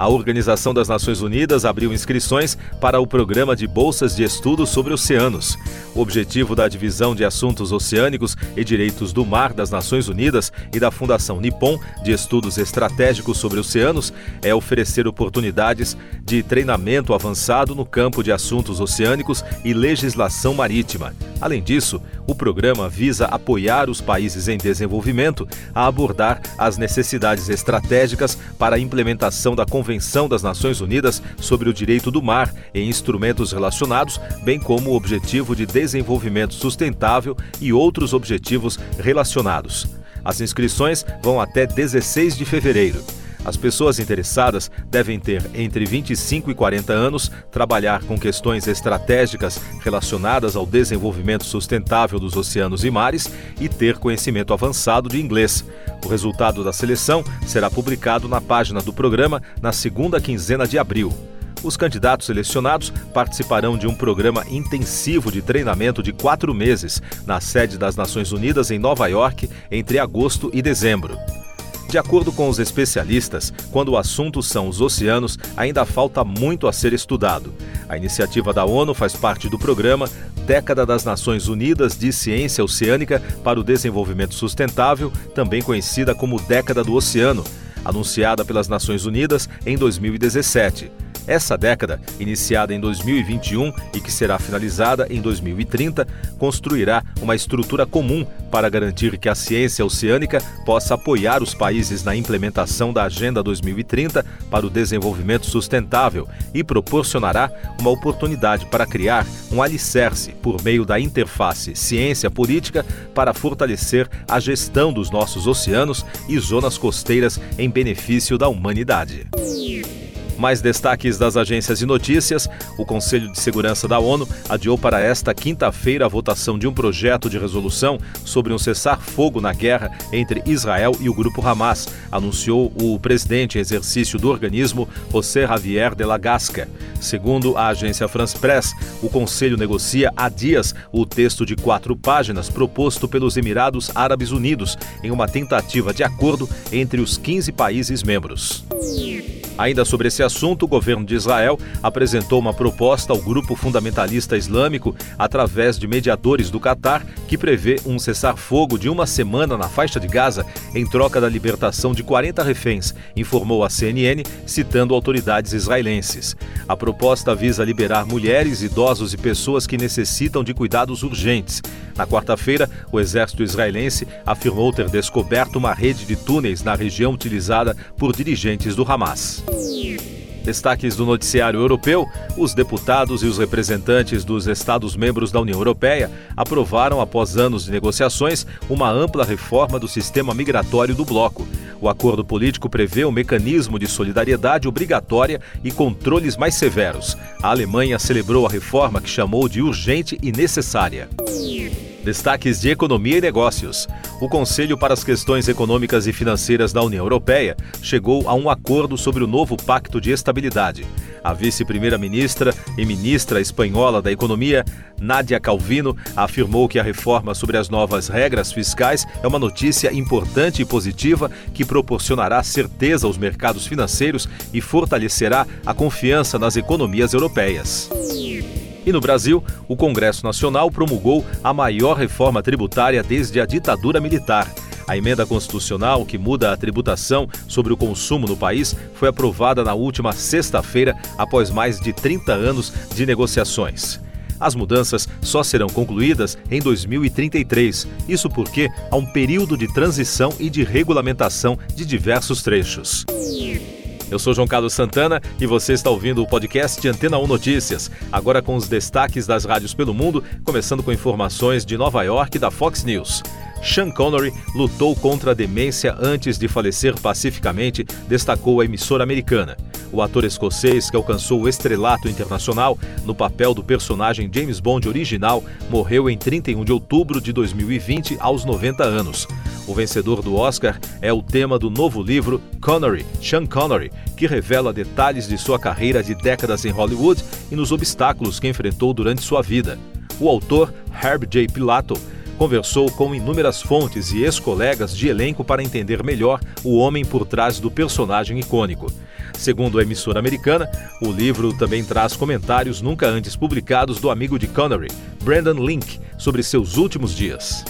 A Organização das Nações Unidas abriu inscrições para o programa de bolsas de estudo sobre oceanos. O objetivo da Divisão de Assuntos Oceânicos e Direitos do Mar das Nações Unidas e da Fundação Nippon de Estudos Estratégicos sobre Oceanos é oferecer oportunidades de treinamento avançado no campo de assuntos oceânicos e legislação marítima. Além disso, o programa visa apoiar os países em desenvolvimento a abordar as necessidades estratégicas para a implementação da Convenção das Nações Unidas sobre o Direito do Mar e instrumentos relacionados, bem como o Objetivo de Desenvolvimento Sustentável e outros objetivos relacionados. As inscrições vão até 16 de fevereiro. As pessoas interessadas devem ter entre 25 e 40 anos, trabalhar com questões estratégicas relacionadas ao desenvolvimento sustentável dos oceanos e mares e ter conhecimento avançado de inglês. O resultado da seleção será publicado na página do programa na segunda quinzena de abril. Os candidatos selecionados participarão de um programa intensivo de treinamento de quatro meses na sede das Nações Unidas em Nova York entre agosto e dezembro. De acordo com os especialistas, quando o assunto são os oceanos, ainda falta muito a ser estudado. A iniciativa da ONU faz parte do programa Década das Nações Unidas de Ciência Oceânica para o Desenvolvimento Sustentável, também conhecida como Década do Oceano, anunciada pelas Nações Unidas em 2017. Essa década, iniciada em 2021 e que será finalizada em 2030, construirá uma estrutura comum para garantir que a ciência oceânica possa apoiar os países na implementação da Agenda 2030 para o desenvolvimento sustentável e proporcionará uma oportunidade para criar um alicerce por meio da interface ciência-política para fortalecer a gestão dos nossos oceanos e zonas costeiras em benefício da humanidade. Mais destaques das agências de notícias: o Conselho de Segurança da ONU adiou para esta quinta-feira a votação de um projeto de resolução sobre um cessar-fogo na guerra entre Israel e o grupo Hamas, anunciou o presidente em exercício do organismo, José Javier de la Gasca. Segundo a agência France Press, o Conselho negocia há dias o texto de quatro páginas proposto pelos Emirados Árabes Unidos em uma tentativa de acordo entre os 15 países membros. Ainda sobre esse assunto, o governo de Israel apresentou uma proposta ao grupo fundamentalista islâmico através de mediadores do Catar, que prevê um cessar-fogo de uma semana na faixa de Gaza em troca da libertação de 40 reféns, informou a CNN, citando autoridades israelenses. A proposta visa liberar mulheres, idosos e pessoas que necessitam de cuidados urgentes. Na quarta-feira, o exército israelense afirmou ter descoberto uma rede de túneis na região utilizada por dirigentes do Hamas. Destaques do noticiário europeu: os deputados e os representantes dos Estados-membros da União Europeia aprovaram, após anos de negociações, uma ampla reforma do sistema migratório do bloco. O acordo político prevê um mecanismo de solidariedade obrigatória e controles mais severos. A Alemanha celebrou a reforma que chamou de urgente e necessária. Destaques de Economia e Negócios. O Conselho para as Questões Econômicas e Financeiras da União Europeia chegou a um acordo sobre o novo Pacto de Estabilidade. A vice-primeira-ministra e ministra espanhola da Economia, Nádia Calvino, afirmou que a reforma sobre as novas regras fiscais é uma notícia importante e positiva que proporcionará certeza aos mercados financeiros e fortalecerá a confiança nas economias europeias. E no Brasil, o Congresso Nacional promulgou a maior reforma tributária desde a ditadura militar. A emenda constitucional que muda a tributação sobre o consumo no país foi aprovada na última sexta-feira, após mais de 30 anos de negociações. As mudanças só serão concluídas em 2033, isso porque há um período de transição e de regulamentação de diversos trechos. Eu sou João Carlos Santana e você está ouvindo o podcast Antena 1 Notícias, agora com os destaques das rádios pelo mundo, começando com informações de Nova York da Fox News. Sean Connery lutou contra a demência antes de falecer pacificamente, destacou a emissora americana. O ator escocês, que alcançou o estrelato internacional no papel do personagem James Bond original, morreu em 31 de outubro de 2020, aos 90 anos. O vencedor do Oscar é o tema do novo livro Connery, Sean Connery, que revela detalhes de sua carreira de décadas em Hollywood e nos obstáculos que enfrentou durante sua vida. o autor Herb J. Pilato conversou com inúmeras fontes e ex-colegas de elenco para entender melhor o homem por trás do personagem icônico. Segundo a emissora americana, o livro também traz comentários nunca antes publicados do amigo de Connery, Brandon Link, sobre seus últimos dias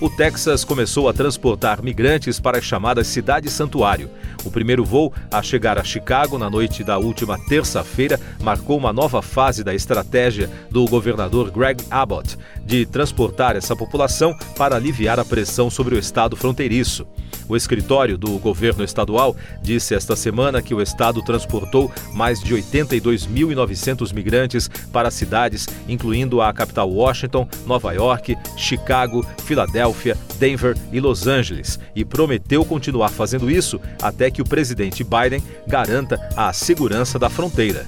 o Texas começou a transportar migrantes para a chamada Cidade Santuário. O primeiro voo a chegar a Chicago na noite da última terça-feira marcou uma nova fase da estratégia do governador Greg Abbott de transportar essa população para aliviar a pressão sobre o estado fronteiriço. O escritório do governo estadual disse esta semana que o estado transportou mais de 82.900 migrantes para cidades, incluindo a capital Washington, Nova York, Chicago, Filadélfia, Denver e Los Angeles, e prometeu continuar fazendo isso até que o presidente Biden garanta a segurança da fronteira.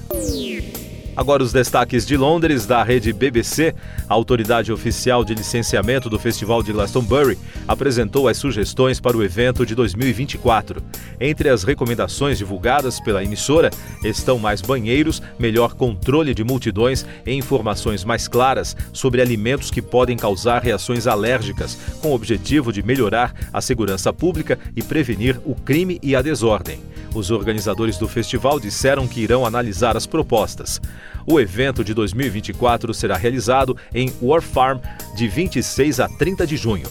Agora os destaques de Londres da rede BBC. A autoridade oficial de licenciamento do Festival de Glastonbury apresentou as sugestões para o evento de 2024. Entre as recomendações divulgadas pela emissora estão mais banheiros, melhor controle de multidões e informações mais claras sobre alimentos que podem causar reações alérgicas, com o objetivo de melhorar a segurança pública e prevenir o crime e a desordem. Os organizadores do festival disseram que irão analisar as propostas. O evento de 2024 será realizado em War Farm de 26 a 30 de junho.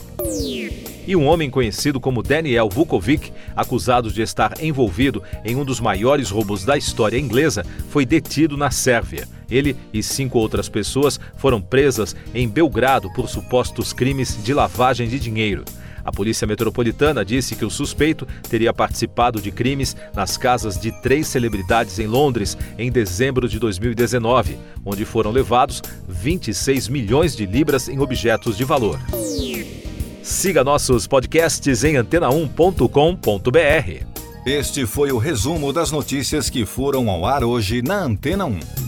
E um homem conhecido como Daniel Vukovic, acusado de estar envolvido em um dos maiores roubos da história inglesa, foi detido na Sérvia. Ele e cinco outras pessoas foram presas em Belgrado por supostos crimes de lavagem de dinheiro. A Polícia Metropolitana disse que o suspeito teria participado de crimes nas casas de três celebridades em Londres em dezembro de 2019, onde foram levados 26 milhões de libras em objetos de valor. Siga nossos podcasts em antena1.com.br. Este foi o resumo das notícias que foram ao ar hoje na Antena 1.